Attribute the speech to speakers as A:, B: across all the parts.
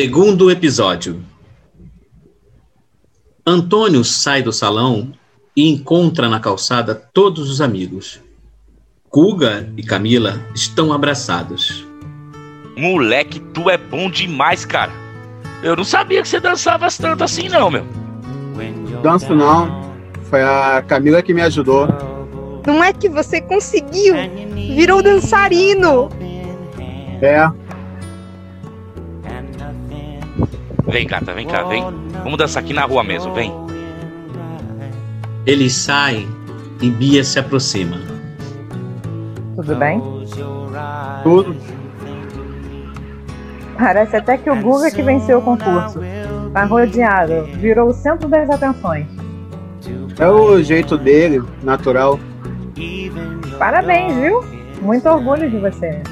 A: Segundo episódio. Antônio sai do salão e encontra na calçada todos os amigos. Guga e Camila estão abraçados.
B: Moleque, tu é bom demais, cara. Eu não sabia que você dançava tanto assim, não, meu.
C: Danço não. Foi a Camila que me ajudou.
D: Não é que você conseguiu? Virou dançarino.
C: É.
B: Vem, gata, vem cá, vem. Vamos dançar aqui na rua mesmo, vem.
A: Eles saem e Bia se aproxima.
E: Tudo bem?
C: Tudo.
E: Parece até que o Guga que venceu o concurso. Tá rodeado, virou o centro das atenções.
C: É o jeito dele, natural.
E: Parabéns, viu? Muito orgulho de você.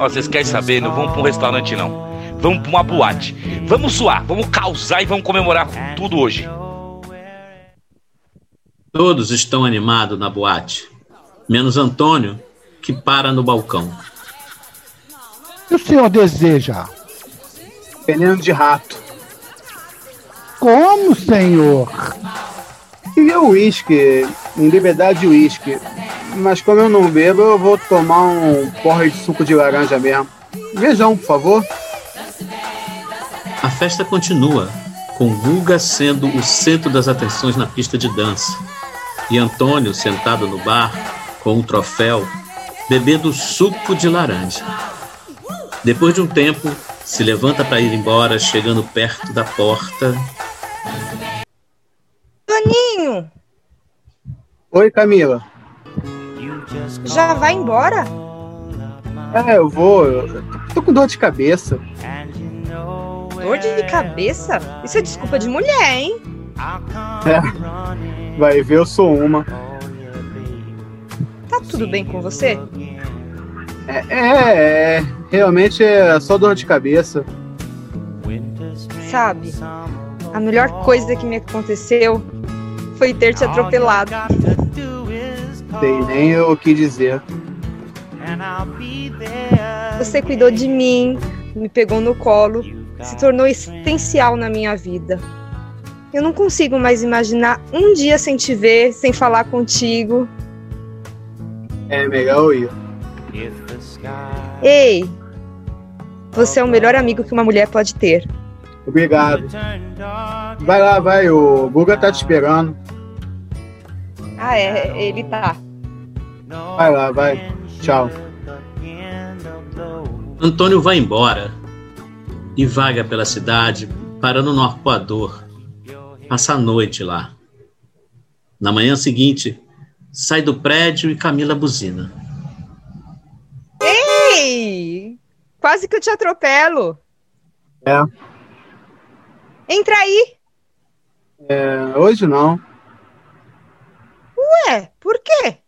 B: Ó, vocês querem saber? Não vamos pra um restaurante, não. Vamos pra uma boate. Vamos suar, vamos causar e vamos comemorar tudo hoje.
A: Todos estão animados na boate, menos Antônio, que para no balcão.
F: O que o senhor deseja?
C: Veneno de rato.
F: Como, senhor?
C: Queria uísque, em liberdade de uísque. Mas como eu não bebo, eu vou tomar um porre de suco de laranja mesmo. Vejam, por favor.
A: A festa continua, com Guga sendo o centro das atenções na pista de dança e Antônio sentado no bar com um troféu, bebendo suco de laranja. Depois de um tempo, se levanta para ir embora, chegando perto da porta.
D: Toninho,
C: Oi, Camila.
D: já vai embora?
C: É, eu vou. Eu tô com dor de cabeça.
D: Dor de cabeça? Isso é desculpa de mulher, hein?
C: É. Vai ver, eu sou uma.
D: Tá tudo bem com você?
C: É, é, é, realmente é só dor de cabeça.
D: Sabe, a melhor coisa que me aconteceu foi ter te atropelado.
C: Sei nem o que dizer.
D: Você cuidou de mim, me pegou no colo, se tornou essencial na minha vida. Eu não consigo mais imaginar um dia sem te ver, sem falar contigo.
C: É melhor ir.
D: Ei, você é o melhor amigo que uma mulher pode ter.
C: Obrigado. Vai lá, vai, o Guga tá te esperando.
D: Ah, é, ele tá.
C: Vai lá, vai. Tchau.
A: Antônio vai embora e vaga pela cidade, parando no arcoador. Passa a noite lá. Na manhã seguinte, sai do prédio e Camila buzina.
D: Ei! Quase que eu te atropelo.
C: É,
D: Entra aí.
C: é, hoje não,
D: Ué, por quê?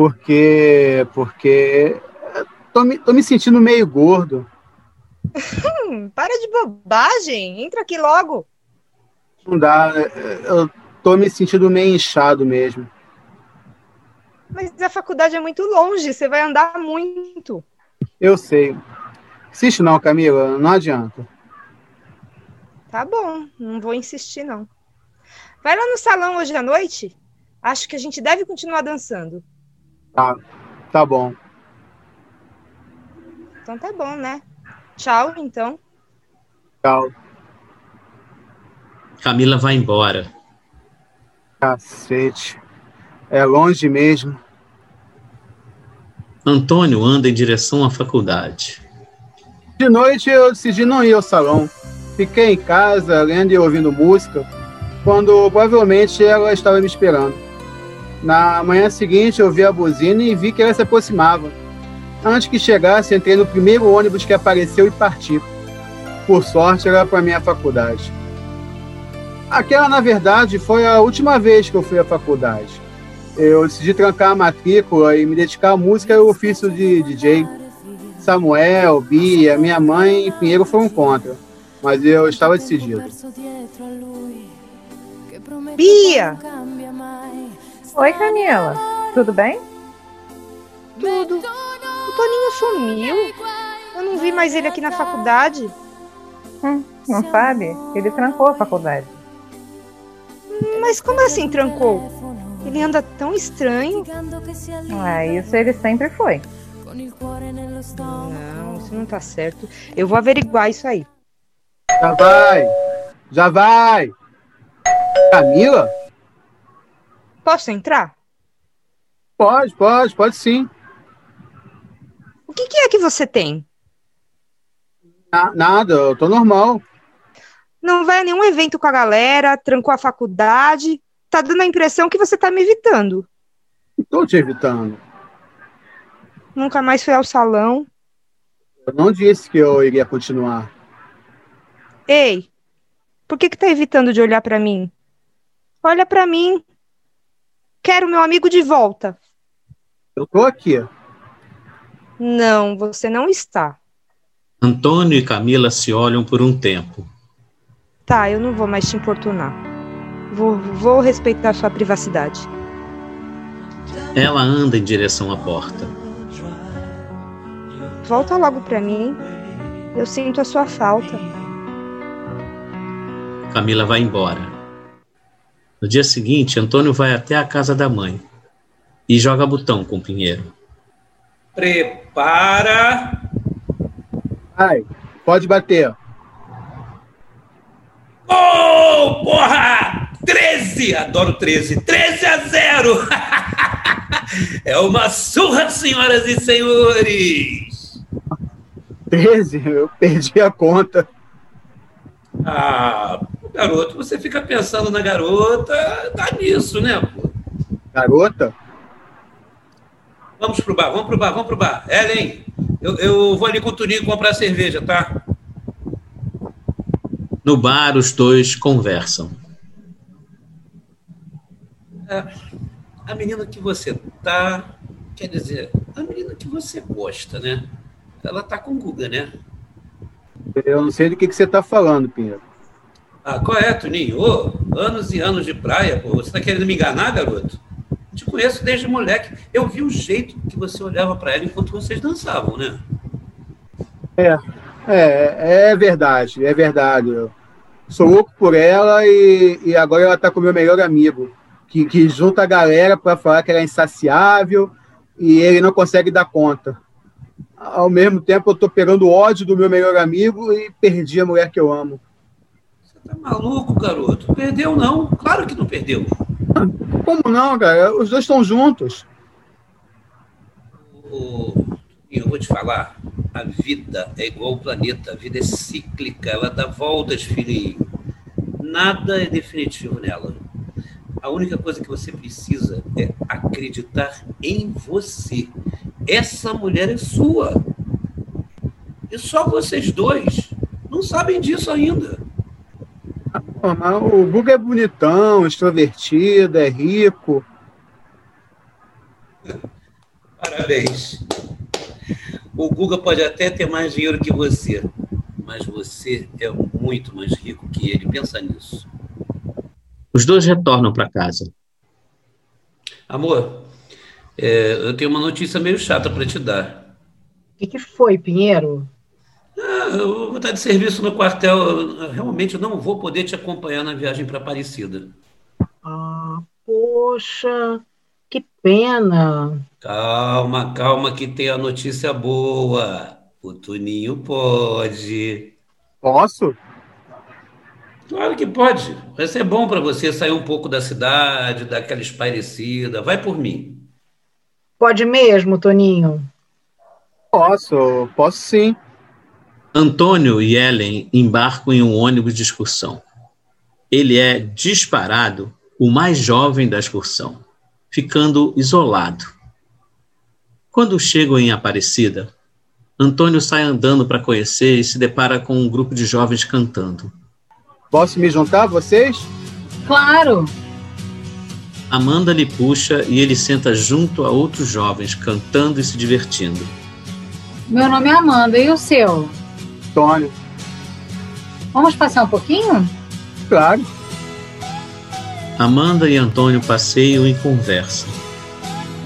C: porque. Porque. Tô me, tô me sentindo meio gordo.
D: Hum, para de bobagem. Entra aqui logo.
C: Não dá, eu tô me sentindo meio inchado mesmo.
D: Mas a faculdade é muito longe, você vai andar muito.
C: Eu sei. Insiste não, Camila, não adianta.
D: Tá bom, não vou insistir, não. Vai lá no salão hoje à noite. Acho que a gente deve continuar dançando.
C: Tá, tá bom.
D: Então tá bom, né? Tchau, então.
C: Tchau.
A: Camila vai embora.
C: Cacete. É longe mesmo.
A: Antônio anda em direção à faculdade.
C: De noite eu decidi não ir ao salão. Fiquei em casa, lendo e ouvindo música, quando provavelmente ela estava me esperando. Na manhã seguinte eu vi a buzina e vi que ela se aproximava. Antes que chegasse, entrei no primeiro ônibus que apareceu e parti. Por sorte, era para minha faculdade. Aquela, na verdade, foi a última vez que eu fui à faculdade. Eu decidi trancar a matrícula e me dedicar à música e ao ofício de DJ. Samuel, Bia, minha mãe e Pinheiro foram contra, mas eu estava decidido.
D: Bia!
E: Oi, Camila. Tudo bem?
D: Tudo. O Toninho sumiu. Eu não vi mais ele aqui na faculdade.
E: Hum, não sabe? Ele trancou a faculdade.
D: Mas como assim trancou? Ele anda tão estranho.
E: Ah, isso ele sempre foi.
D: Não, isso não tá certo. Eu vou averiguar isso aí.
C: Já vai! Já vai! Camila?
D: Posso entrar?
C: Pode, pode, pode sim.
D: O que, que é que você tem?
C: Na- nada, eu tô normal.
D: Não vai a nenhum evento com a galera, trancou a faculdade. Tá dando a impressão que você tá me evitando.
C: Não tô te evitando.
D: Nunca mais foi ao salão.
C: Eu não disse que eu iria continuar.
D: Ei, por que que tá evitando de olhar pra mim? Olha pra mim. Quero meu amigo de volta.
C: Eu tô aqui.
D: Não, você não está.
A: Antônio e Camila se olham por um tempo.
D: Tá, eu não vou mais te importunar. Vou, vou respeitar sua privacidade.
A: Ela anda em direção à porta.
D: Volta logo pra mim. Eu sinto a sua falta.
A: Camila vai embora. No dia seguinte, Antônio vai até a casa da mãe e joga botão com Pinheiro.
G: Prepara.
C: Vai, pode bater.
G: Oh, porra! 13! Adoro 13. 13 a 0! é uma surra, senhoras e senhores!
C: 13, eu perdi a conta.
G: Ah, garoto, você fica pensando na garota, tá nisso, né? pô?
C: Garota?
G: Vamos pro bar, vamos pro bar, vamos pro bar. Ellen, eu, eu vou ali com o Tuninho comprar cerveja, tá?
A: No bar, os dois conversam.
G: É, a menina que você tá, quer dizer, a menina que você gosta, né? Ela tá com o Guga, né?
C: Eu não sei do que, que você tá falando, Pinheiro.
G: Ah, qual é, Tuninho? Ô, anos e anos de praia, pô. Você tá querendo me enganar, garoto? Te conheço desde moleque. Eu vi o jeito que você olhava pra ela enquanto vocês dançavam, né?
C: É, é, é verdade, é verdade. Eu sou louco por ela e, e agora ela tá com o meu melhor amigo, que, que junta a galera para falar que ela é insaciável e ele não consegue dar conta. Ao mesmo tempo, eu tô pegando ódio do meu melhor amigo e perdi a mulher que eu amo.
G: Tá maluco, garoto? Perdeu não? Claro que não perdeu.
C: Como não, cara? Os dois estão juntos.
G: Ô, eu vou te falar, a vida é igual ao planeta, a vida é cíclica, ela dá voltas, filhinho. Nada é definitivo nela. A única coisa que você precisa é acreditar em você. Essa mulher é sua. E só vocês dois não sabem disso ainda.
C: O Guga é bonitão, extrovertido, é rico.
G: Parabéns. O Guga pode até ter mais dinheiro que você, mas você é muito mais rico que ele. Pensa nisso.
A: Os dois retornam para casa.
G: Amor, é, eu tenho uma notícia meio chata para te dar.
H: O que, que foi, Pinheiro?
G: Ah, eu vou estar de serviço no quartel. Eu realmente não vou poder te acompanhar na viagem para Aparecida.
H: Ah, poxa, que pena.
G: Calma, calma, que tem a notícia boa. O Tuninho pode.
C: Posso?
G: Claro que pode. Vai ser bom para você sair um pouco da cidade, daquela espairecida. Vai por mim.
H: Pode mesmo, Toninho?
C: Posso, posso sim.
A: Antônio e Ellen embarcam em um ônibus de excursão. Ele é disparado o mais jovem da excursão, ficando isolado. Quando chegam em Aparecida, Antônio sai andando para conhecer e se depara com um grupo de jovens cantando.
C: Posso me juntar a vocês?
H: Claro.
A: Amanda lhe puxa e ele senta junto a outros jovens cantando e se divertindo.
I: Meu nome é Amanda, e o seu?
C: Tônio.
I: Vamos passar um pouquinho?
C: Claro.
A: Amanda e Antônio passeiam e conversam.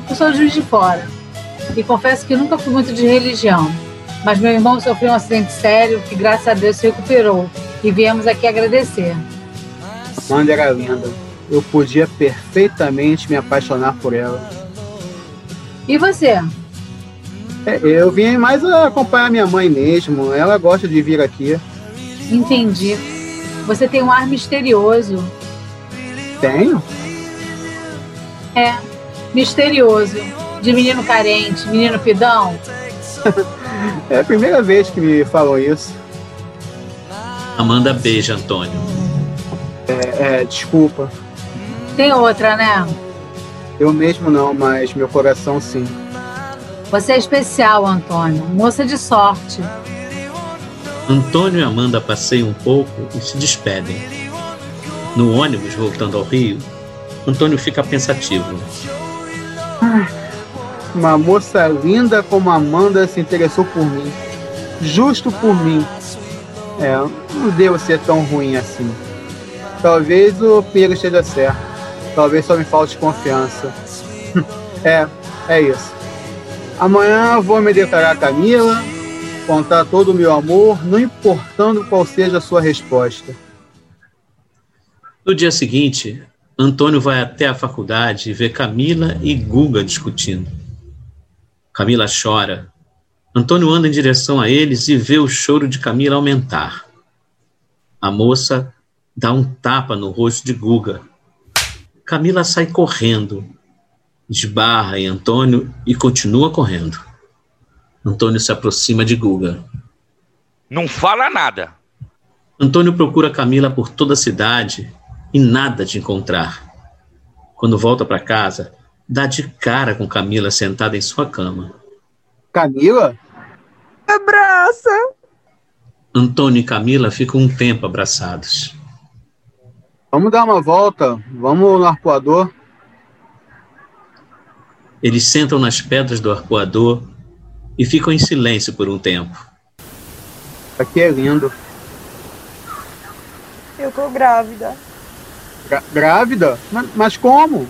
I: Eu sou juiz de fora e confesso que nunca fui muito de religião, Mas meu irmão sofreu um acidente sério que, graças a Deus, se recuperou. E viemos aqui agradecer.
C: Amanda era linda. Eu podia perfeitamente me apaixonar por ela.
I: E você?
C: É, eu vim mais acompanhar minha mãe mesmo. Ela gosta de vir aqui.
I: Entendi. Você tem um ar misterioso.
C: Tenho?
I: É, misterioso. De menino carente, menino pidão.
C: é a primeira vez que me falam isso.
A: Amanda beija Antônio.
C: É, é, desculpa.
I: Tem outra, né?
C: Eu mesmo não, mas meu coração sim.
I: Você é especial, Antônio. Moça de sorte.
A: Antônio e Amanda passeiam um pouco e se despedem. No ônibus, voltando ao Rio, Antônio fica pensativo.
C: Ah, uma moça linda como Amanda se interessou por mim. Justo por mim. É, não devo ser tão ruim assim. Talvez o Pedro esteja certo. Talvez só me falte confiança. é, é isso. Amanhã vou me declarar a Camila, contar todo o meu amor, não importando qual seja a sua resposta.
A: No dia seguinte, Antônio vai até a faculdade e vê Camila e Guga discutindo. Camila chora. Antônio anda em direção a eles e vê o choro de Camila aumentar. A moça dá um tapa no rosto de Guga. Camila sai correndo, esbarra em Antônio e continua correndo. Antônio se aproxima de Guga.
B: Não fala nada.
A: Antônio procura Camila por toda a cidade e nada de encontrar. Quando volta para casa, dá de cara com Camila sentada em sua cama.
C: Camila?
D: Abraça!
A: Antônio e Camila ficam um tempo abraçados.
C: Vamos dar uma volta, vamos no arpoador.
A: Eles sentam nas pedras do arpoador e ficam em silêncio por um tempo.
C: Aqui é lindo.
D: Eu tô grávida.
C: Gra grávida? Mas, mas como?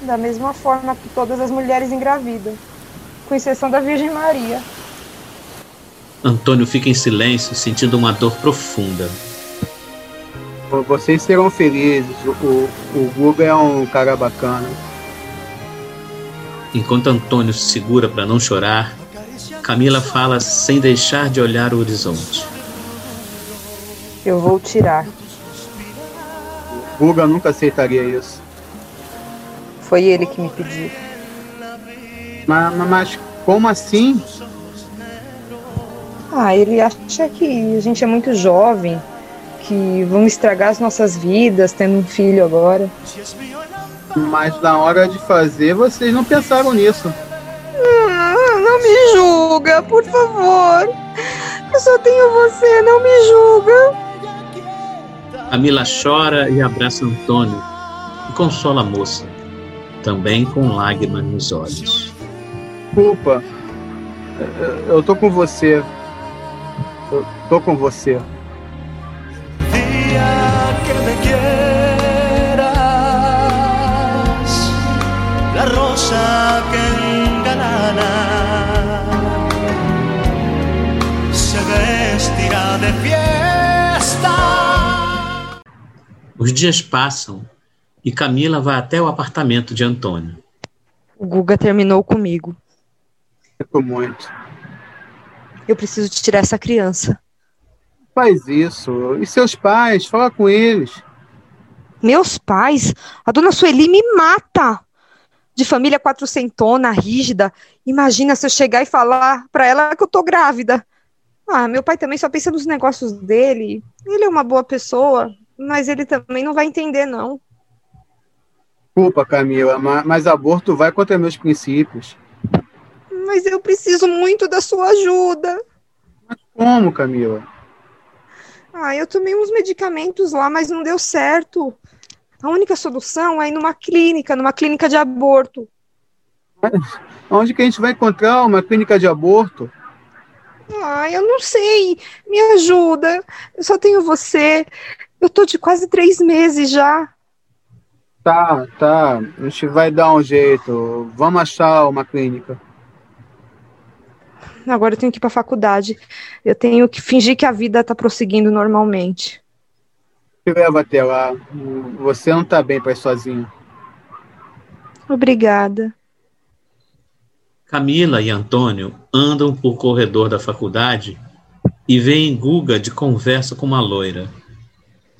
D: Da mesma forma que todas as mulheres engravidam, com exceção da Virgem Maria.
A: Antônio fica em silêncio, sentindo uma dor profunda.
C: Vocês serão felizes. O, o, o Guga é um cara bacana.
A: Enquanto Antônio se segura para não chorar, Camila fala sem deixar de olhar o horizonte.
D: Eu vou tirar.
C: O Guga nunca aceitaria isso.
D: Foi ele que me pediu.
C: Mas, mas como assim?
D: Ah, ele acha que a gente é muito jovem, que vamos estragar as nossas vidas tendo um filho agora.
C: Mas na hora de fazer, vocês não pensaram nisso.
D: Ah, não me julga, por favor. Eu só tenho você, não me julga.
A: Camila chora e abraça Antônio e consola a moça, também com lágrimas nos olhos.
C: Desculpa, eu tô com você. Eu tô com você.
A: Os dias passam e Camila vai até o apartamento de Antônio.
D: O Guga terminou comigo.
C: Sinto muito.
D: Eu preciso tirar essa criança.
C: Faz isso. E seus pais? Fala com eles.
D: Meus pais? A dona Sueli me mata. De família quatrocentona, rígida. Imagina se eu chegar e falar pra ela que eu tô grávida. Ah, meu pai também só pensa nos negócios dele. Ele é uma boa pessoa, mas ele também não vai entender, não.
C: Desculpa, Camila, mas aborto vai contra meus princípios.
D: Mas eu preciso muito da sua ajuda.
C: Mas como, Camila?
D: Ah, eu tomei uns medicamentos lá, mas não deu certo. A única solução é ir numa clínica, numa clínica de aborto.
C: Mas onde que a gente vai encontrar uma clínica de aborto?
D: Ah, eu não sei. Me ajuda. Eu só tenho você. Eu tô de quase três meses já.
C: Tá, tá. A gente vai dar um jeito. Vamos achar uma clínica.
D: Agora eu tenho que ir pra faculdade. Eu tenho que fingir que a vida tá prosseguindo normalmente.
C: Te leva até lá. Você não tá bem pra ir sozinho.
D: Obrigada.
A: Camila e Antônio andam por corredor da faculdade e veem Guga de conversa com uma loira.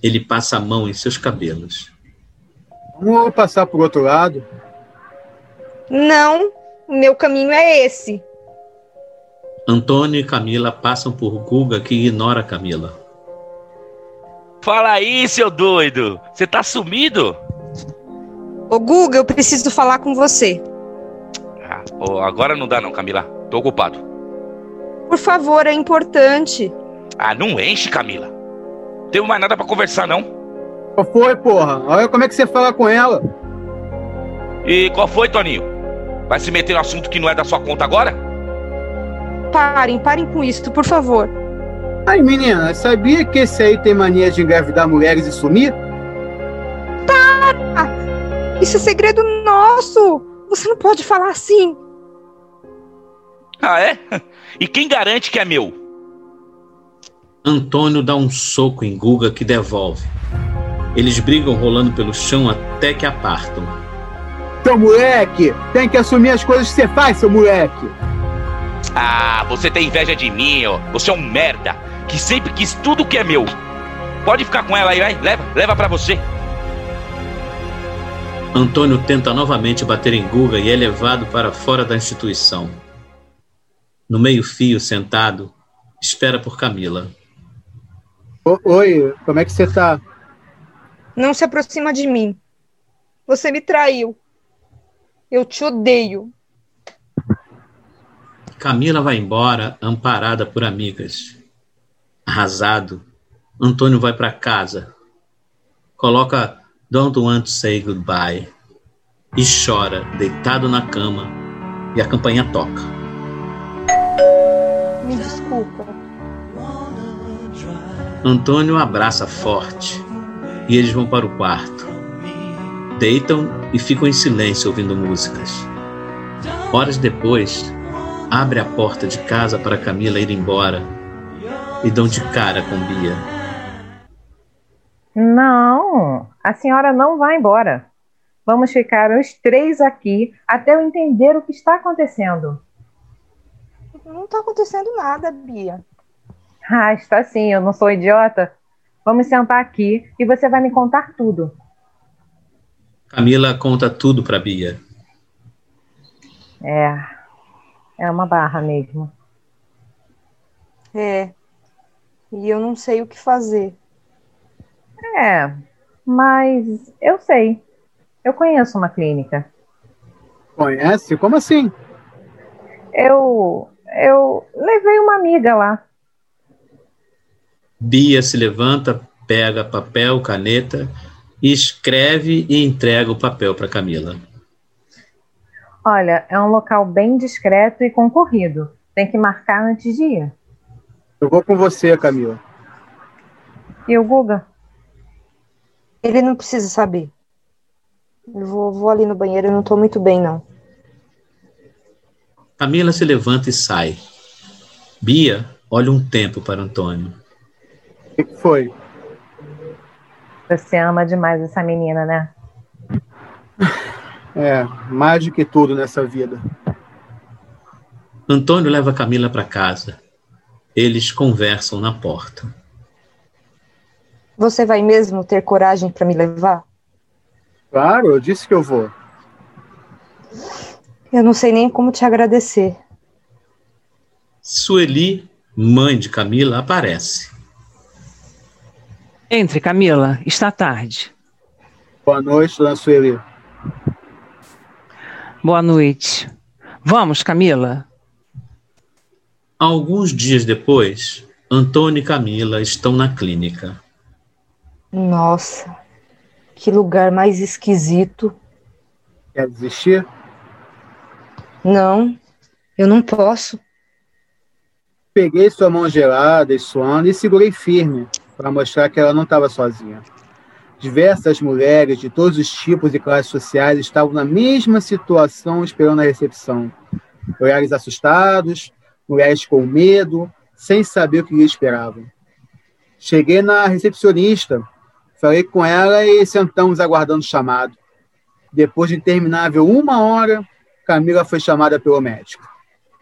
A: Ele passa a mão em seus cabelos.
C: Vamos passar por outro lado.
D: Não, o meu caminho é esse.
A: Antônio e Camila passam por Guga que ignora Camila.
B: Fala aí, seu doido. Você tá sumido?
D: Ô Guga, eu preciso falar com você.
B: Ah, ô, agora não dá não, Camila. Tô ocupado.
D: Por favor, é importante.
B: Ah, não enche, Camila. Não tenho mais nada pra conversar, não.
C: Qual foi, porra? Olha como é que você fala com ela.
B: E qual foi, Toninho? Vai se meter no assunto que não é da sua conta agora?
D: Parem, parem com isso, por favor.
C: Ai, menina, sabia que esse aí tem mania de engravidar mulheres e sumir?
D: Para! Isso é segredo nosso! Você não pode falar assim.
B: Ah, é? E quem garante que é meu?
A: Antônio dá um soco em Guga que devolve. Eles brigam rolando pelo chão até que apartam.
C: Seu moleque! Tem que assumir as coisas que você faz, seu moleque!
B: Ah, você tem inveja de mim, ó. Você é um merda que sempre quis tudo que é meu. Pode ficar com ela aí, vai. Leva, leva pra você.
A: Antônio tenta novamente bater em Guga e é levado para fora da instituição. No meio-fio, sentado, espera por Camila.
C: Oi, como é que você tá?
D: Não se aproxima de mim. Você me traiu. Eu te odeio.
A: Camila vai embora, amparada por amigas. Arrasado, Antônio vai para casa. Coloca Don't Want to Say Goodbye e chora, deitado na cama, e a campanha toca.
D: Me desculpa.
A: Antônio abraça forte e eles vão para o quarto. Deitam e ficam em silêncio ouvindo músicas. Horas depois, abre a porta de casa para Camila ir embora e dão de cara com Bia.
E: Não, a senhora não vai embora. Vamos ficar os três aqui até eu entender o que está acontecendo.
D: Não tá acontecendo nada, Bia.
E: Ah, está sim, eu não sou idiota. Vamos sentar aqui e você vai me contar tudo.
A: Camila conta tudo para Bia.
E: É, é uma barra mesmo.
D: É. E eu não sei o que fazer.
E: É, mas eu sei. Eu conheço uma clínica.
C: Conhece? Como assim?
E: Eu, eu levei uma amiga lá.
A: Bia se levanta, pega papel, caneta escreve e entrega o papel para Camila.
E: Olha, é um local bem discreto e concorrido. Tem que marcar antes de ir.
C: Eu vou com você, Camila.
E: E o Guga?
D: Ele não precisa saber. Eu vou, vou ali no banheiro, eu não tô muito bem, não.
A: Camila se levanta e sai. Bia olha um tempo para Antônio.
C: O que que foi?
E: Você ama demais essa menina, né?
C: É, mais do que tudo nessa vida.
A: Antônio leva Camila para casa. Eles conversam na porta.
D: Você vai mesmo ter coragem para me levar?
C: Claro, eu disse que eu vou.
D: Eu não sei nem como te agradecer.
A: Sueli, mãe de Camila, aparece.
J: Entre, Camila, está tarde.
C: Boa noite, dona Sueli.
J: Boa noite. Vamos, Camila.
A: Alguns dias depois, Antônio e Camila estão na clínica.
D: Nossa, que lugar mais esquisito.
C: Quer desistir?
D: Não, eu não posso.
C: Peguei sua mão gelada e suando e segurei firme para mostrar que ela não estava sozinha. Diversas mulheres de todos os tipos e classes sociais estavam na mesma situação esperando a recepção. Olhares assustados, Mulheres com medo, sem saber o que esperavam. Cheguei na recepcionista, falei com ela e sentamos aguardando o chamado. Depois de interminável uma hora, Camila foi chamada pelo médico.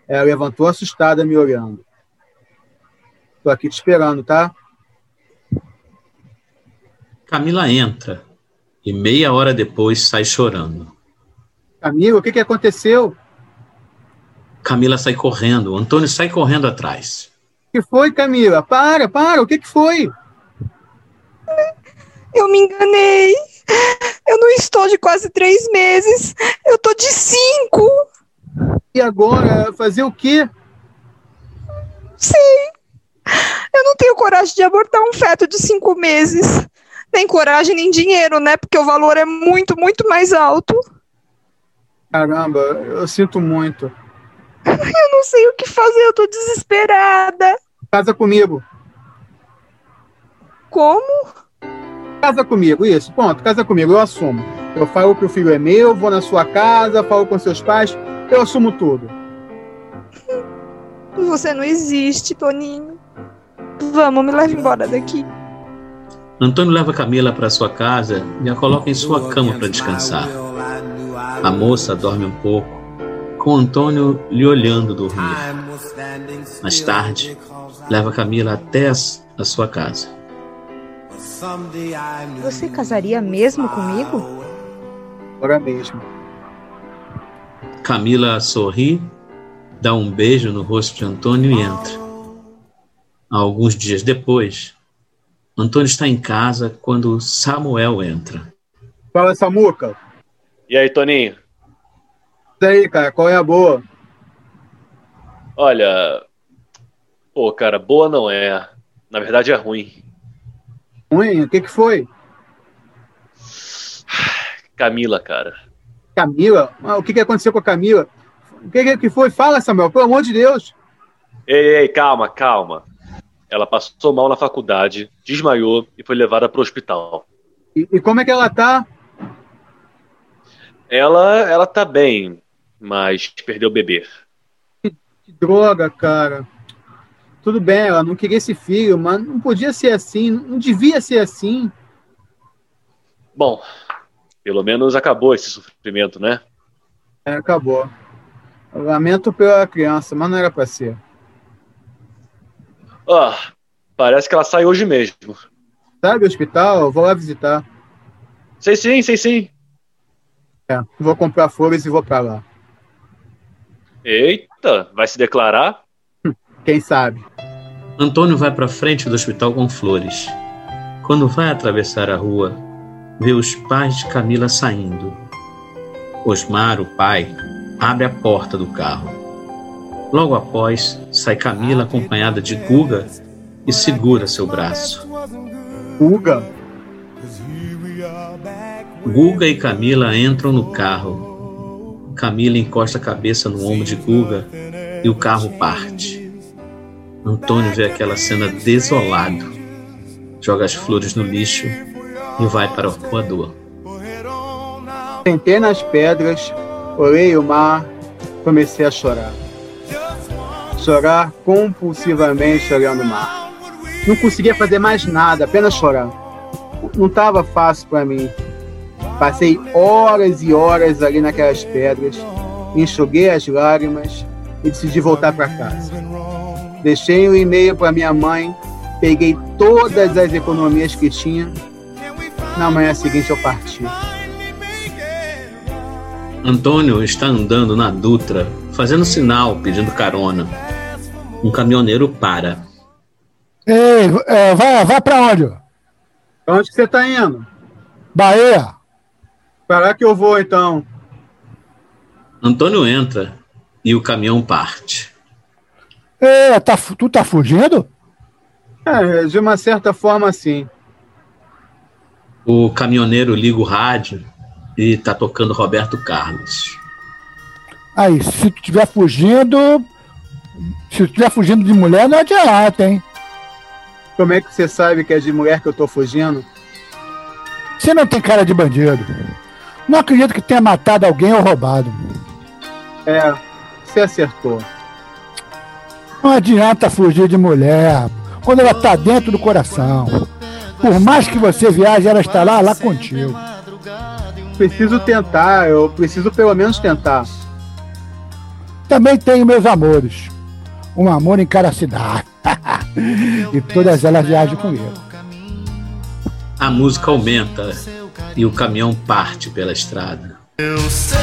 C: Ela levantou assustada, me olhando. Tô aqui te esperando, tá?
A: Camila entra e meia hora depois sai chorando.
C: Camila, o que, que aconteceu?
A: Camila sai correndo, o Antônio sai correndo atrás.
C: O que foi, Camila? Para, para, o que, que foi?
D: Eu me enganei. Eu não estou de quase três meses. Eu tô de cinco.
C: E agora? Fazer o quê?
D: Sei. Eu não tenho coragem de abortar um feto de cinco meses. Nem coragem, nem dinheiro, né? Porque o valor é muito, muito mais alto.
C: Caramba, eu sinto muito.
D: Eu não sei o que fazer, eu tô desesperada.
C: Casa comigo.
D: Como?
C: Casa comigo, isso. Ponto, casa comigo, eu assumo. Eu falo que o filho é meu, vou na sua casa, falo com seus pais, eu assumo tudo.
D: Você não existe, Toninho. Vamos, me leve embora daqui.
A: Antônio leva Camila para sua casa e a coloca em sua cama para descansar. A moça dorme um pouco, com Antônio lhe olhando dormir. Mais tarde, leva Camila até a sua casa.
D: Você casaria mesmo comigo?
C: Agora mesmo.
A: Camila sorri, dá um beijo no rosto de Antônio e entra. Alguns dias depois, Antônio está em casa quando Samuel entra.
C: Fala, Samuca.
K: E aí, Toninho?
C: E aí, cara, qual é a boa?
K: Olha. Pô, cara, boa não é. Na verdade é ruim.
C: Ruim? O que, que foi?
K: Camila, cara.
C: Camila? Ah, o que, que aconteceu com a Camila? O que, que foi? Fala, Samuel, pelo amor de Deus.
K: Ei, ei, calma, calma. Ela passou mal na faculdade, desmaiou e foi levada para o hospital.
C: E, e, como é que ela tá?
K: Ela, ela tá bem, mas perdeu o bebê.
C: Que, que droga, cara. Tudo bem, ela não queria esse filho, mas não podia ser assim, não devia ser assim.
K: Bom, pelo menos acabou esse sofrimento, né?
C: É, acabou. Eu lamento pela criança, mas não era para ser.
K: Ah, parece que ela sai hoje mesmo.
C: Sabe o hospital? Eu vou lá visitar.
K: Sei sim, sei sim.
C: É, vou comprar flores e vou para lá.
K: Eita, vai se declarar?
C: Quem sabe?
A: Antônio vai para frente do hospital com flores. Quando vai atravessar a rua, vê os pais de Camila saindo. Osmar, o pai, abre a porta do carro. Logo após, sai Camila acompanhada de Guga e segura seu braço.
C: Guga?
A: Guga e Camila entram no carro. Camila encosta a cabeça no ombro de Guga e o carro parte. Antônio vê aquela cena desolado, joga as flores no lixo e vai para o arpoador.
C: Sentei nas pedras, olhei o mar, comecei a chorar. Chorar compulsivamente olhando o mar. Não conseguia fazer mais nada, apenas chorar. Não estava fácil para mim. Passei horas e horas ali naquelas pedras, enxuguei as lágrimas e decidi voltar para casa. Deixei um e-mail para minha mãe, peguei todas as economias que tinha. Na manhã seguinte eu parti.
A: Antônio está andando na Dutra, fazendo sinal, pedindo carona. Um caminhoneiro para.
F: Ei, é, vai, vai para onde?
C: Pra onde que você está indo?
F: Bahia.
C: Para que eu vou então.
A: Antônio entra e o caminhão parte.
F: É, tá, tu tá fugindo?
C: É, de uma certa forma, sim.
A: O caminhoneiro liga o rádio e tá tocando Roberto Carlos.
F: Aí, se tu estiver fugindo. Se estiver fugindo de mulher, não adianta, hein?
C: Como é que você sabe que é de mulher que eu tô fugindo?
F: Você não tem cara de bandido. Não acredito que tenha matado alguém ou roubado.
C: É, você acertou.
F: Não adianta fugir de mulher quando ela está dentro do coração. Por mais que você viaje, ela estará lá contigo.
C: Preciso tentar, eu preciso pelo menos tentar.
F: Também tenho meus amores. Um amor em cada cidade. e todas elas viajam comigo.
A: A música aumenta e o caminhão parte pela estrada.
L: Eu sei.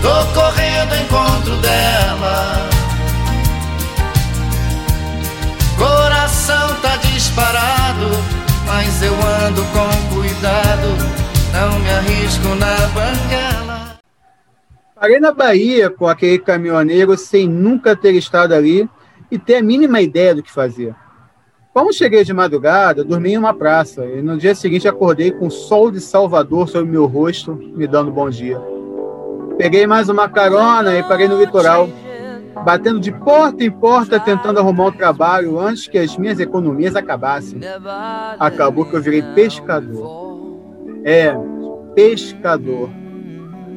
L: Tô correndo ao encontro dela. Coração tá disparado, mas eu ando com cuidado. Não me arrisco na banguela.
C: Parei na Bahia com aquele caminhoneiro sem nunca ter estado ali e ter a mínima ideia do que fazer. Como cheguei de madrugada, dormi em uma praça e no dia seguinte acordei com o sol de Salvador sobre meu rosto, me dando bom dia. Peguei mais uma carona e parei no litoral, batendo de porta em porta tentando arrumar um trabalho antes que as minhas economias acabassem. Acabou que eu virei pescador. É, pescador.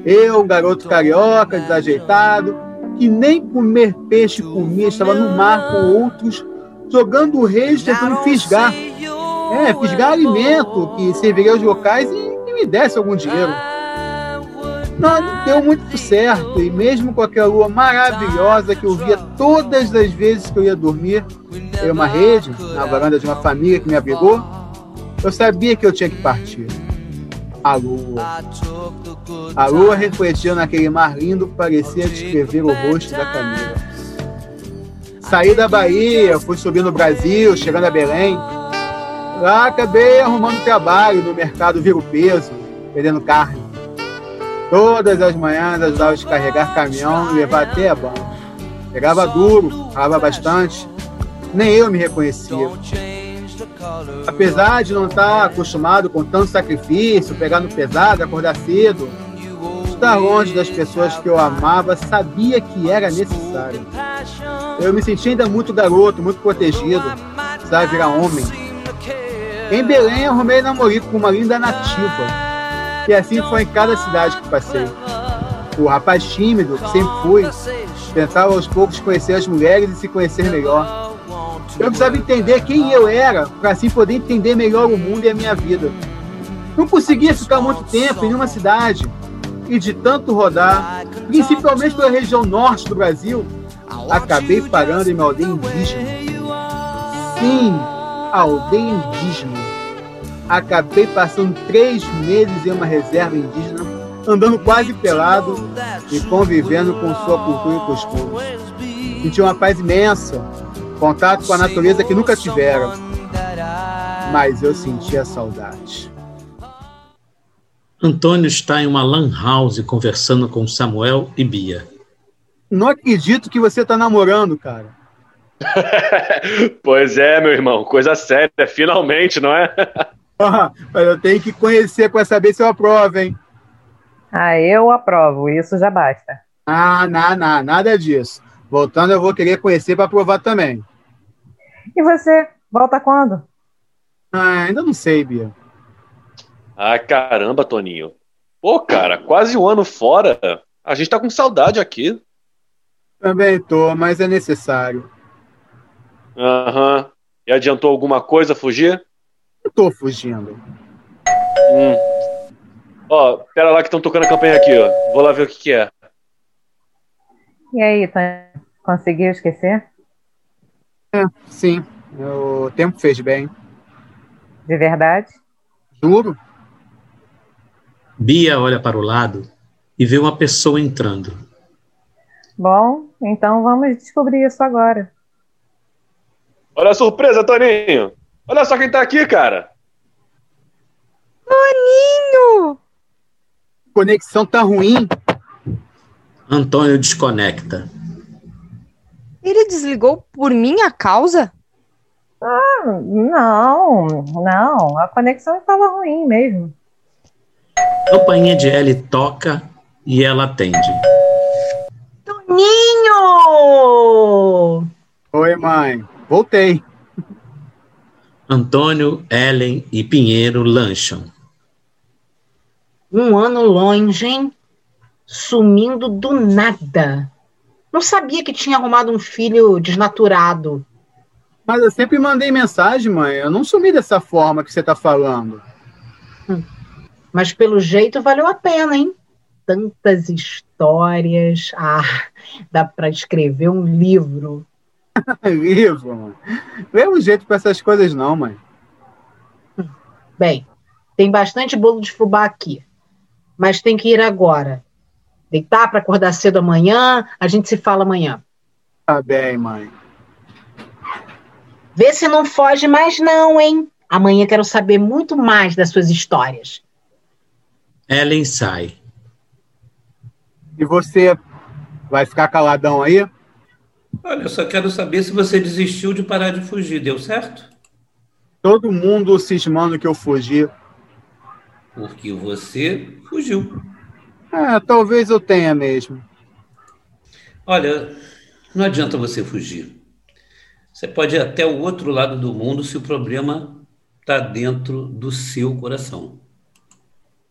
C: Eu, garoto carioca, desajeitado, que nem comer peixe comia, estava no mar com outros, jogando reis tentando fisgar. É, fisgar alimento que serviria aos locais e que me desse algum dinheiro. Não, não deu muito certo, e mesmo com aquela lua maravilhosa que eu via todas as vezes que eu ia dormir, em uma rede, na varanda de uma família que me abrigou, eu sabia que eu tinha que partir. A lua. A lua refletia naquele mar lindo, parecia descrever o rosto da Camila. Saí da Bahia, fui subir no Brasil, chegando a Belém. Lá acabei arrumando trabalho no mercado Viro Peso, vendendo carne. Todas as manhãs ajudava a descarregar caminhão e levar até a banca. Pegava duro, ralava bastante. Nem eu me reconhecia. Apesar de não estar acostumado com tanto sacrifício, pegar no pesado, acordar cedo, estar longe das pessoas que eu amava, sabia que era necessário. Eu me sentia ainda muito garoto, muito protegido, precisava virar homem. Em Belém, arrumei namorico com uma linda nativa, e assim foi em cada cidade que passei. O rapaz tímido, que sempre fui, tentava aos poucos conhecer as mulheres e se conhecer melhor. Eu precisava entender quem eu era, para assim poder entender melhor o mundo e a minha vida. Não conseguia ficar muito tempo em uma cidade, e de tanto rodar, principalmente pela região norte do Brasil, acabei parando em uma aldeia indígena. Sim, aldeia indígena. Acabei passando três meses em uma reserva indígena, andando quase pelado e convivendo com sua cultura e costumes. Senti uma paz imensa, contato com a natureza que nunca tivera, mas eu sentia saudade.
A: Antônio está em uma lan house conversando com Samuel e Bia.
C: Não acredito que você está namorando, cara.
K: pois é, meu irmão, coisa séria, finalmente, não é?
C: Ah, mas eu tenho que conhecer para saber se eu aprovo, hein?
E: Ah, eu aprovo, isso já basta.
C: Ah, não, não, nada disso. Voltando, eu vou querer conhecer para aprovar também.
E: E você, volta quando?
C: Ah, ainda não sei, Bia.
K: Ah, caramba, Toninho. Pô, cara, quase um ano fora. A gente tá com saudade aqui.
C: Também tô, mas é necessário.
K: Aham. Uhum. E adiantou alguma coisa fugir?
C: Eu tô fugindo.
K: Hum. Ó, pera lá que estão tocando a campanha aqui, ó. Vou lá ver o que, que é.
E: E aí, Tony? Conseguiu esquecer?
C: É, sim. O tempo fez bem.
E: De verdade?
C: Juro.
A: Bia olha para o lado e vê uma pessoa entrando.
E: Bom, então vamos descobrir isso agora.
K: Olha a surpresa, Toninho! Olha só quem tá aqui, cara!
D: Toninho!
C: Conexão tá ruim.
A: Antônio desconecta.
D: Ele desligou por minha causa?
E: Ah, não, não. A conexão estava ruim mesmo.
A: A campainha de Ellie toca e ela atende.
H: Toninho!
C: Oi, mãe. Voltei.
A: Antônio, Ellen e Pinheiro lancham.
H: Um ano longe, hein? Sumindo do nada. Não sabia que tinha arrumado um filho desnaturado.
C: Mas eu sempre mandei mensagem, mãe. Eu não sumi dessa forma que você tá falando.
H: Hum. Mas pelo jeito valeu a pena, hein? Tantas histórias. Ah, dá para escrever um livro.
C: livro, mãe. Leva jeito para essas coisas, não, mãe.
H: Bem, tem bastante bolo de fubá aqui. Mas tem que ir agora. Deitar para acordar cedo amanhã. A gente se fala amanhã.
C: Tá bem, mãe.
H: Vê se não foge mais, não, hein? Amanhã quero saber muito mais das suas histórias.
A: Ellen sai.
C: E você vai ficar caladão aí?
G: Olha, eu só quero saber se você desistiu de parar de fugir, deu certo?
C: Todo mundo cismando que eu fugi.
G: Porque você fugiu.
C: É, talvez eu tenha mesmo.
G: Olha, não adianta você fugir. Você pode ir até o outro lado do mundo se o problema está dentro do seu coração.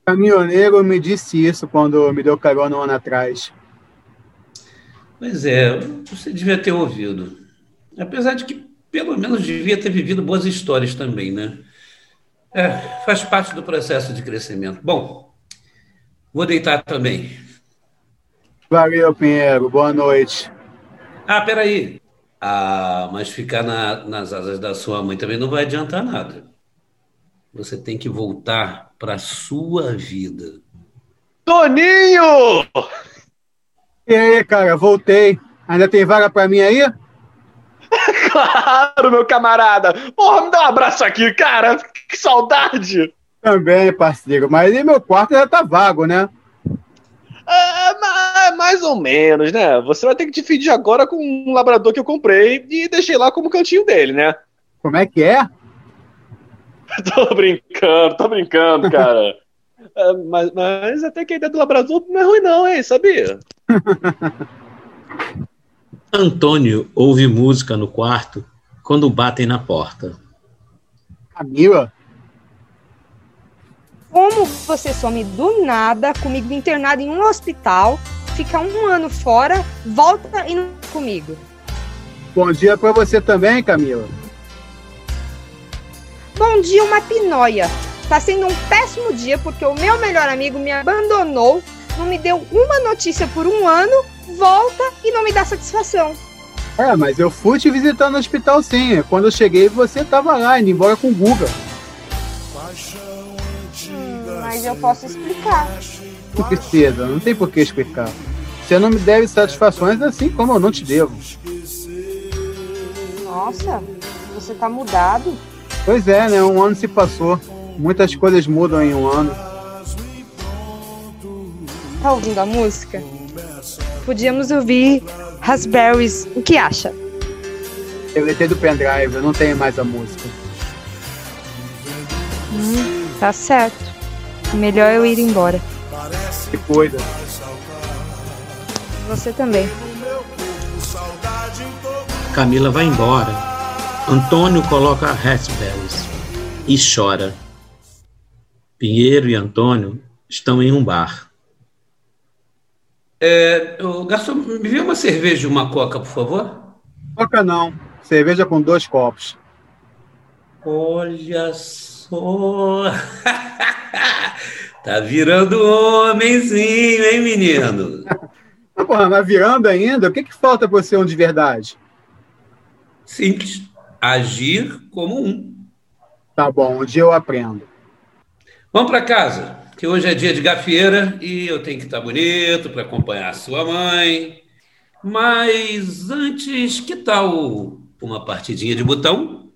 C: O caminhoneiro me disse isso quando me deu carona um ano atrás.
G: Pois é, você devia ter ouvido. Apesar de que pelo menos devia ter vivido boas histórias também, né? É, faz parte do processo de crescimento. Bom, vou deitar também.
C: Valeu, Pinheiro. Boa noite.
G: Ah, peraí. Ah, mas ficar na, nas asas da sua mãe também não vai adiantar nada. Você tem que voltar para a sua vida.
K: Toninho!
C: E aí, cara, voltei. Ainda tem vaga para mim aí?
K: claro, meu camarada. Porra, me dá um abraço aqui, cara. Que saudade.
C: Também, parceiro. Mas aí meu quarto já tá vago, né?
K: É, mais ou menos, né? Você vai ter que dividir agora com um labrador que eu comprei e deixei lá como cantinho dele, né?
C: Como é que é?
K: tô brincando, tô brincando, cara. é, mas, mas até que a ideia do labrador não é ruim, não, hein? Sabia?
A: Antônio ouve música no quarto quando batem na porta.
C: Camila?
D: Como você some do nada, comigo internado em um hospital, fica um ano fora, volta e não comigo?
C: Bom dia para você também, Camila.
D: Bom dia, uma pinóia. Tá sendo um péssimo dia porque o meu melhor amigo me abandonou, não me deu uma notícia por um ano, volta e não me dá satisfação.
C: É, mas eu fui te visitar no hospital sim. Quando eu cheguei, você tava lá, indo embora com o Guga.
D: Mas eu posso explicar.
C: Não precisa, não tem por que explicar. Você não me deve satisfações assim como eu não te devo.
D: Nossa, você tá mudado.
C: Pois é, né? Um ano se passou. Muitas coisas mudam em um ano.
D: Tá ouvindo a música? Podíamos ouvir Raspberries. O que acha?
C: Deletei do pendrive, eu não tenho mais a música.
D: Hum, tá certo. Melhor eu ir embora.
C: Se cuida.
D: Você também.
A: Camila vai embora. Antônio coloca raspberries e chora. Pinheiro e Antônio estão em um bar.
G: É, o garçom, me vê uma cerveja e uma coca, por favor?
C: Coca não. Cerveja com dois copos.
G: Olha só. tá virando homenzinho, hein, menino?
C: Porra, mas virando ainda, o que, que falta para ser um de verdade?
G: Simples. Agir como um.
C: Tá bom, um dia eu aprendo.
G: Vamos para casa, que hoje é dia de gafieira e eu tenho que estar bonito para acompanhar a sua mãe. Mas antes, que tal uma partidinha de botão?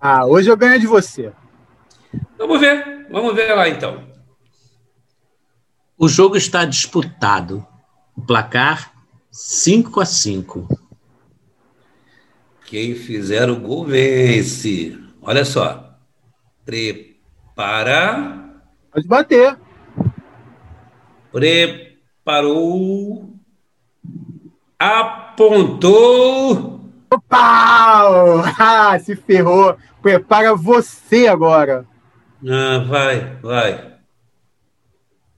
C: Ah, hoje eu ganho de você.
G: Vamos ver, vamos ver lá então.
A: O jogo está disputado. O placar 5 a 5.
G: Quem fizer o gol vence. Olha só. Prepara.
C: Pode bater.
G: Preparou. Apontou.
C: Pau! Ah, se ferrou. Prepara você agora.
G: Ah, vai, vai.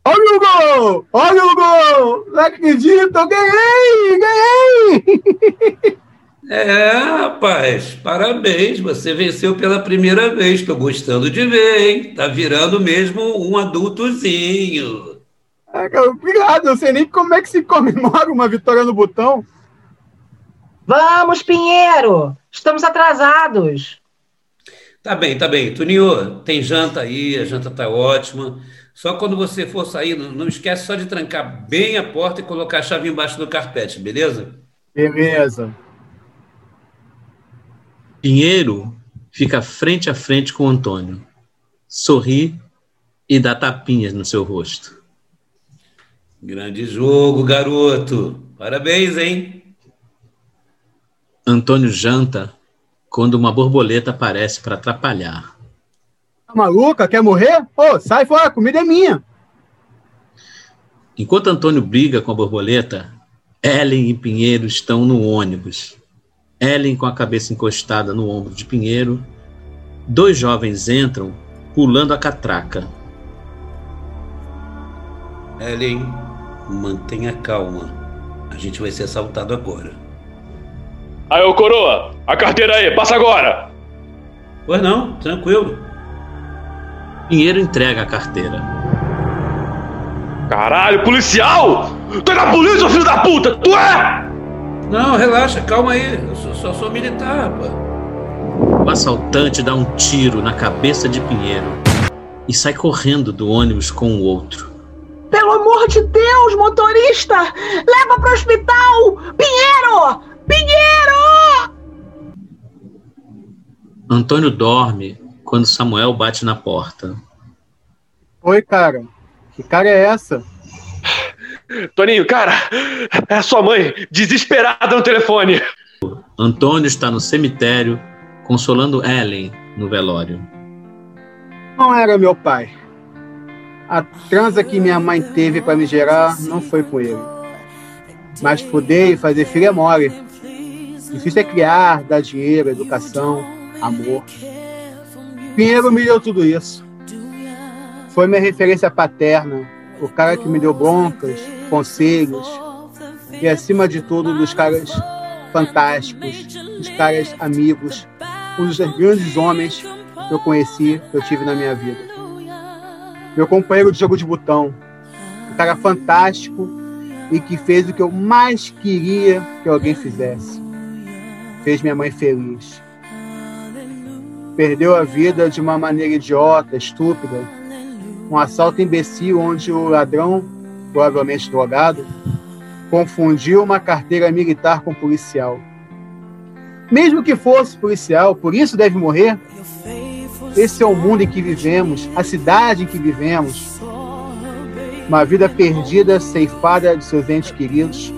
C: Olha o gol! Olha o gol! Não acredito, ganhei! Ganhei!
G: É, rapaz, parabéns. Você venceu pela primeira vez. Estou gostando de ver, hein? Tá virando mesmo um adultozinho.
C: É, cara, obrigado, eu sei nem como é que se comemora uma vitória no botão.
H: Vamos, Pinheiro! Estamos atrasados.
G: Tá bem, tá bem. Tuninho, tem janta aí, a janta tá ótima. Só quando você for sair, não, não esquece só de trancar bem a porta e colocar a chave embaixo do carpete, beleza?
C: Beleza.
A: Pinheiro fica frente a frente com o Antônio, sorri e dá tapinhas no seu rosto.
G: Grande jogo, garoto. Parabéns, hein?
A: Antônio janta quando uma borboleta aparece para atrapalhar.
C: Tá maluca? Quer morrer? Ô, sai fora, a comida é minha.
A: Enquanto Antônio briga com a borboleta, Ellen e Pinheiro estão no ônibus. Ellen com a cabeça encostada no ombro de Pinheiro. Dois jovens entram pulando a catraca.
G: Ellen, mantenha calma. A gente vai ser assaltado agora.
K: Aí, ô coroa, a carteira aí, passa agora!
G: Pois não, tranquilo.
A: Pinheiro entrega a carteira.
K: Caralho, policial! Tu é da polícia, filho da puta! Tu é!
G: Não, relaxa, calma aí. Eu só, só sou militar, pô.
A: O assaltante dá um tiro na cabeça de Pinheiro e sai correndo do ônibus com o outro.
H: Pelo amor de Deus, motorista! Leva para o hospital! Pinheiro! Pinheiro!
A: Antônio dorme quando Samuel bate na porta.
C: Oi, cara. Que cara é essa?
K: Toninho, cara, é a sua mãe, desesperada no telefone.
A: Antônio está no cemitério consolando Ellen no velório.
C: Não era meu pai. A transa que minha mãe teve para me gerar não foi com ele. Mas poder e fazer filho é mole. Difícil é criar, dar dinheiro, educação, amor. Pinheiro me deu tudo isso. Foi minha referência paterna, o cara que me deu broncas, conselhos e, acima de tudo, dos caras fantásticos, dos caras amigos, um dos grandes homens que eu conheci, que eu tive na minha vida. Meu companheiro de jogo de botão, um cara fantástico e que fez o que eu mais queria que alguém fizesse. Fez minha mãe feliz. Perdeu a vida de uma maneira idiota, estúpida, um assalto imbecil onde o ladrão, provavelmente drogado, confundiu uma carteira militar com policial. Mesmo que fosse policial, por isso deve morrer? Esse é o mundo em que vivemos, a cidade em que vivemos. Uma vida perdida, ceifada de seus entes queridos,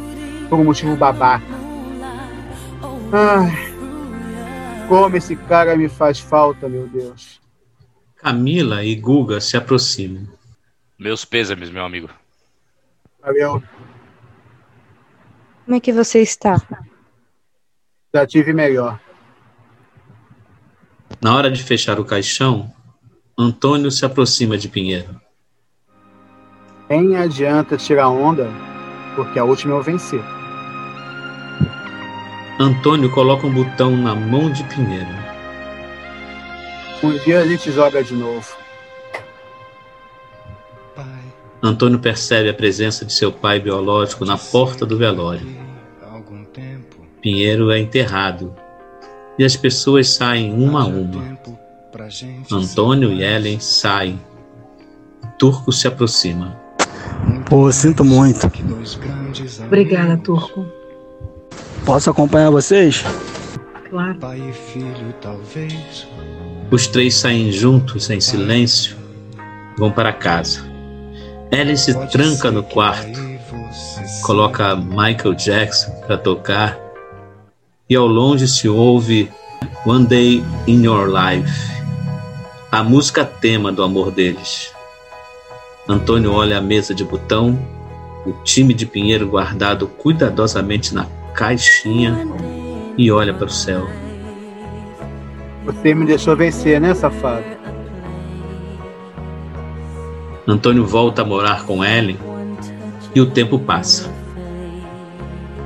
C: por um motivo babaca. Ai, como esse cara me faz falta, meu Deus.
A: Camila e Guga se aproximam.
B: Meus pêsames, meu amigo.
C: Valeu.
D: Como é que você está?
C: Já tive melhor.
A: Na hora de fechar o caixão, Antônio se aproxima de Pinheiro.
C: Nem adianta tirar onda, porque a última eu venci.
A: Antônio coloca um botão na mão de Pinheiro.
C: Um dia a gente joga de novo.
A: Antônio percebe a presença de seu pai biológico na porta do velório. Pinheiro é enterrado e as pessoas saem uma a uma. Antônio e Ellen saem. Turco se aproxima.
F: Pô, sinto muito.
H: Obrigada, Turco.
F: Posso acompanhar vocês?
H: Claro.
A: Os três saem juntos em silêncio, vão para casa. Ellen se tranca no quarto, coloca Michael Jackson para tocar e ao longe se ouve One Day in Your Life, a música tema do amor deles. Antônio olha a mesa de botão, o time de Pinheiro guardado cuidadosamente na caixinha e olha para o céu.
C: Você me deixou vencer, né, safado?
A: Antônio volta a morar com Ellen e o tempo passa.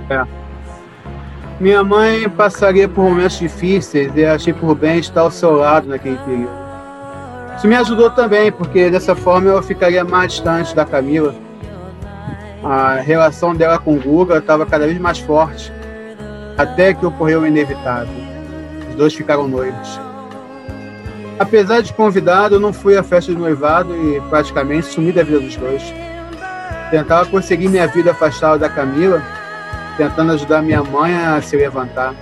C: É. Minha mãe passaria por momentos difíceis e achei por bem estar ao seu lado naquele período. Isso me ajudou também, porque dessa forma eu ficaria mais distante da Camila. A relação dela com o Guga estava cada vez mais forte, até que ocorreu o inevitável. Os dois ficaram noivos. Apesar de convidado, eu não fui à festa de noivado e praticamente sumi da vida dos dois. Tentava conseguir minha vida afastada da Camila, tentando ajudar minha mãe a se levantar.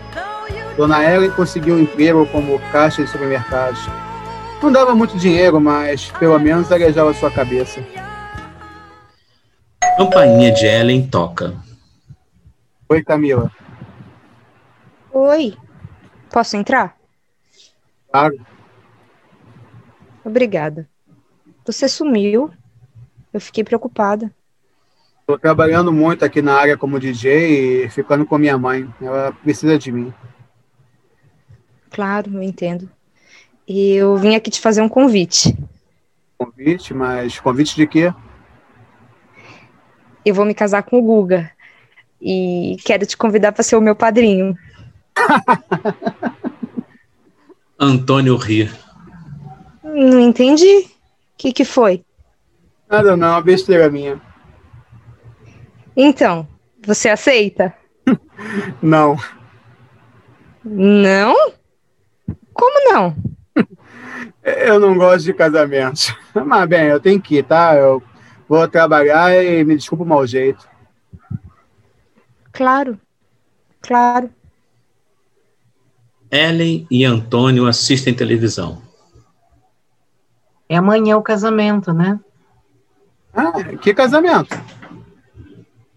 C: Dona Ellen conseguiu um emprego como caixa de supermercados. Não dava muito dinheiro, mas pelo menos arejava sua cabeça.
A: Campainha de Ellen toca.
C: Oi, Camila.
D: Oi. Posso entrar?
C: Claro.
D: Obrigada. Você sumiu. Eu fiquei preocupada.
C: Estou trabalhando muito aqui na área como DJ e ficando com minha mãe. Ela precisa de mim.
D: Claro, eu entendo. E eu vim aqui te fazer um convite.
C: Convite? Mas convite de quê?
D: Eu vou me casar com o Guga. E quero te convidar para ser o meu padrinho.
A: Antônio ri.
D: Não entendi. O que, que foi?
C: Nada não, uma besteira minha.
D: Então, você aceita?
C: Não.
D: Não? Como não?
C: Eu não gosto de casamentos. Mas bem, eu tenho que ir, tá? Eu vou trabalhar e me desculpa o mau jeito.
D: Claro. Claro.
A: Ellen e Antônio assistem televisão.
H: É amanhã o casamento, né?
C: Ah, que casamento?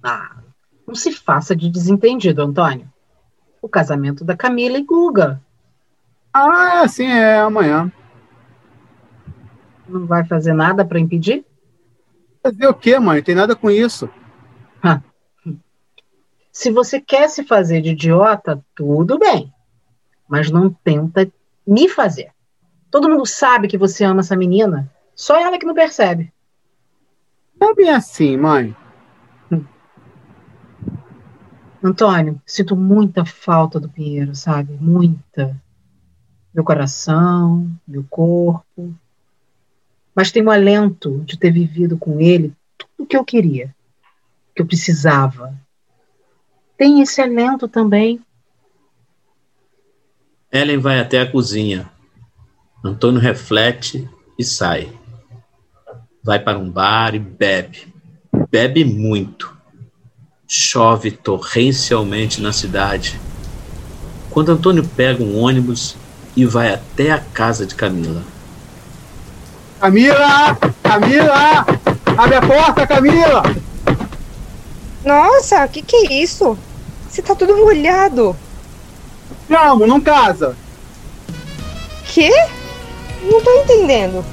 H: Ah, não se faça de desentendido, Antônio. O casamento da Camila e Guga.
C: Ah, sim, é amanhã.
H: Não vai fazer nada para impedir?
C: Fazer o quê, mãe? Tem nada com isso.
H: Se você quer se fazer de idiota, tudo bem. Mas não tenta me fazer. Todo mundo sabe que você ama essa menina. Só ela que não percebe.
C: Não é bem assim, mãe.
H: Antônio, sinto muita falta do Pinheiro, sabe? Muita. Meu coração, meu corpo. Mas tenho alento de ter vivido com ele tudo o que eu queria, que eu precisava. Tem esse alento também.
A: Ellen vai até a cozinha. Antônio reflete e sai. Vai para um bar e bebe. Bebe muito. Chove torrencialmente na cidade. Quando Antônio pega um ônibus e vai até a casa de Camila.
C: Camila! Camila! Abre a porta, Camila!
D: Nossa, o que, que é isso? Você tá tudo molhado.
C: Não, não casa.
D: Quê? Não tô entendendo.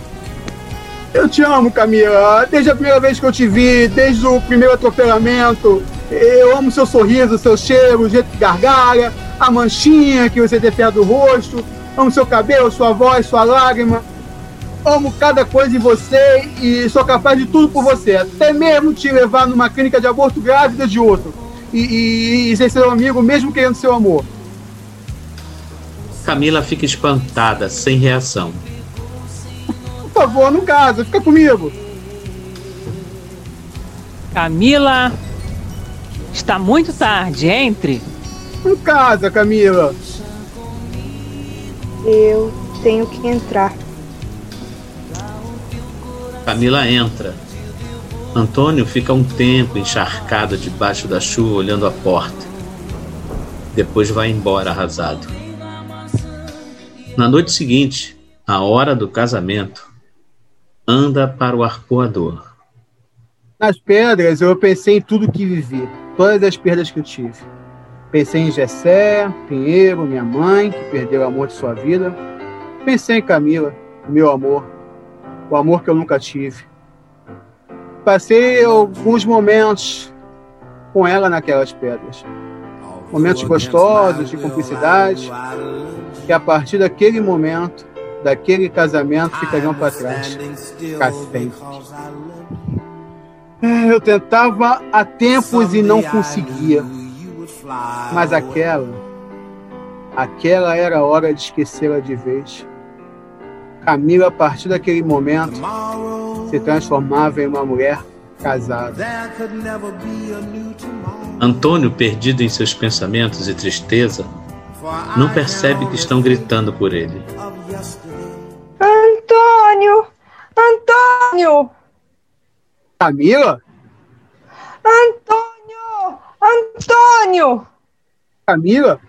C: Eu te amo, Camila. Desde a primeira vez que eu te vi, desde o primeiro atropelamento. Eu amo seu sorriso, seu cheiro, o jeito que gargalha, a manchinha que você tem perto do rosto. Amo seu cabelo, sua voz, sua lágrima. Amo cada coisa em você e sou capaz de tudo por você. Até mesmo te levar numa clínica de aborto grávida de outro. E, e, e ser seu amigo, mesmo querendo seu amor.
A: Camila fica espantada, sem reação.
C: Por favor, não casa, fica comigo.
J: Camila, está muito tarde, entre.
C: Não casa, Camila.
D: Eu tenho que entrar.
A: Camila entra. Antônio fica um tempo encharcado debaixo da chuva olhando a porta. Depois vai embora arrasado. Na noite seguinte, a hora do casamento, anda para o arcoador.
C: Nas pedras, eu pensei em tudo que vivi, todas as perdas que eu tive. Pensei em Gessé, Pinheiro, minha mãe, que perdeu o amor de sua vida. Pensei em Camila, meu amor, o amor que eu nunca tive. Passei alguns momentos com ela naquelas pedras. Momentos gostosos, de cumplicidade. E a partir daquele momento, daquele casamento ficariam para trás, para Eu tentava há tempos e não conseguia. Mas aquela, aquela era a hora de esquecê-la de vez. Camila, a partir daquele momento, se transformava em uma mulher casada.
A: Antônio, perdido em seus pensamentos e tristeza, não percebe que estão gritando por ele.
D: Antônio! Antônio!
C: Camila?
D: Antônio! Antônio!
C: Camila?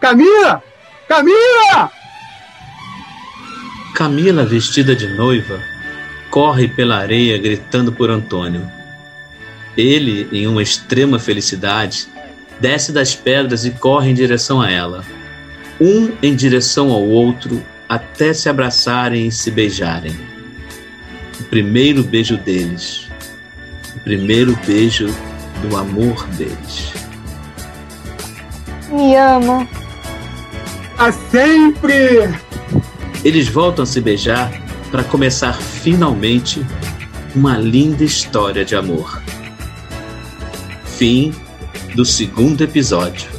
C: Camila! Camila!
A: Camila, vestida de noiva, corre pela areia gritando por Antônio. Ele, em uma extrema felicidade, desce das pedras e corre em direção a ela. Um em direção ao outro, até se abraçarem e se beijarem. O primeiro beijo deles. O primeiro beijo do amor deles.
D: Me ama.
C: A sempre!
A: Eles voltam a se beijar para começar finalmente uma linda história de amor. Fim do segundo episódio.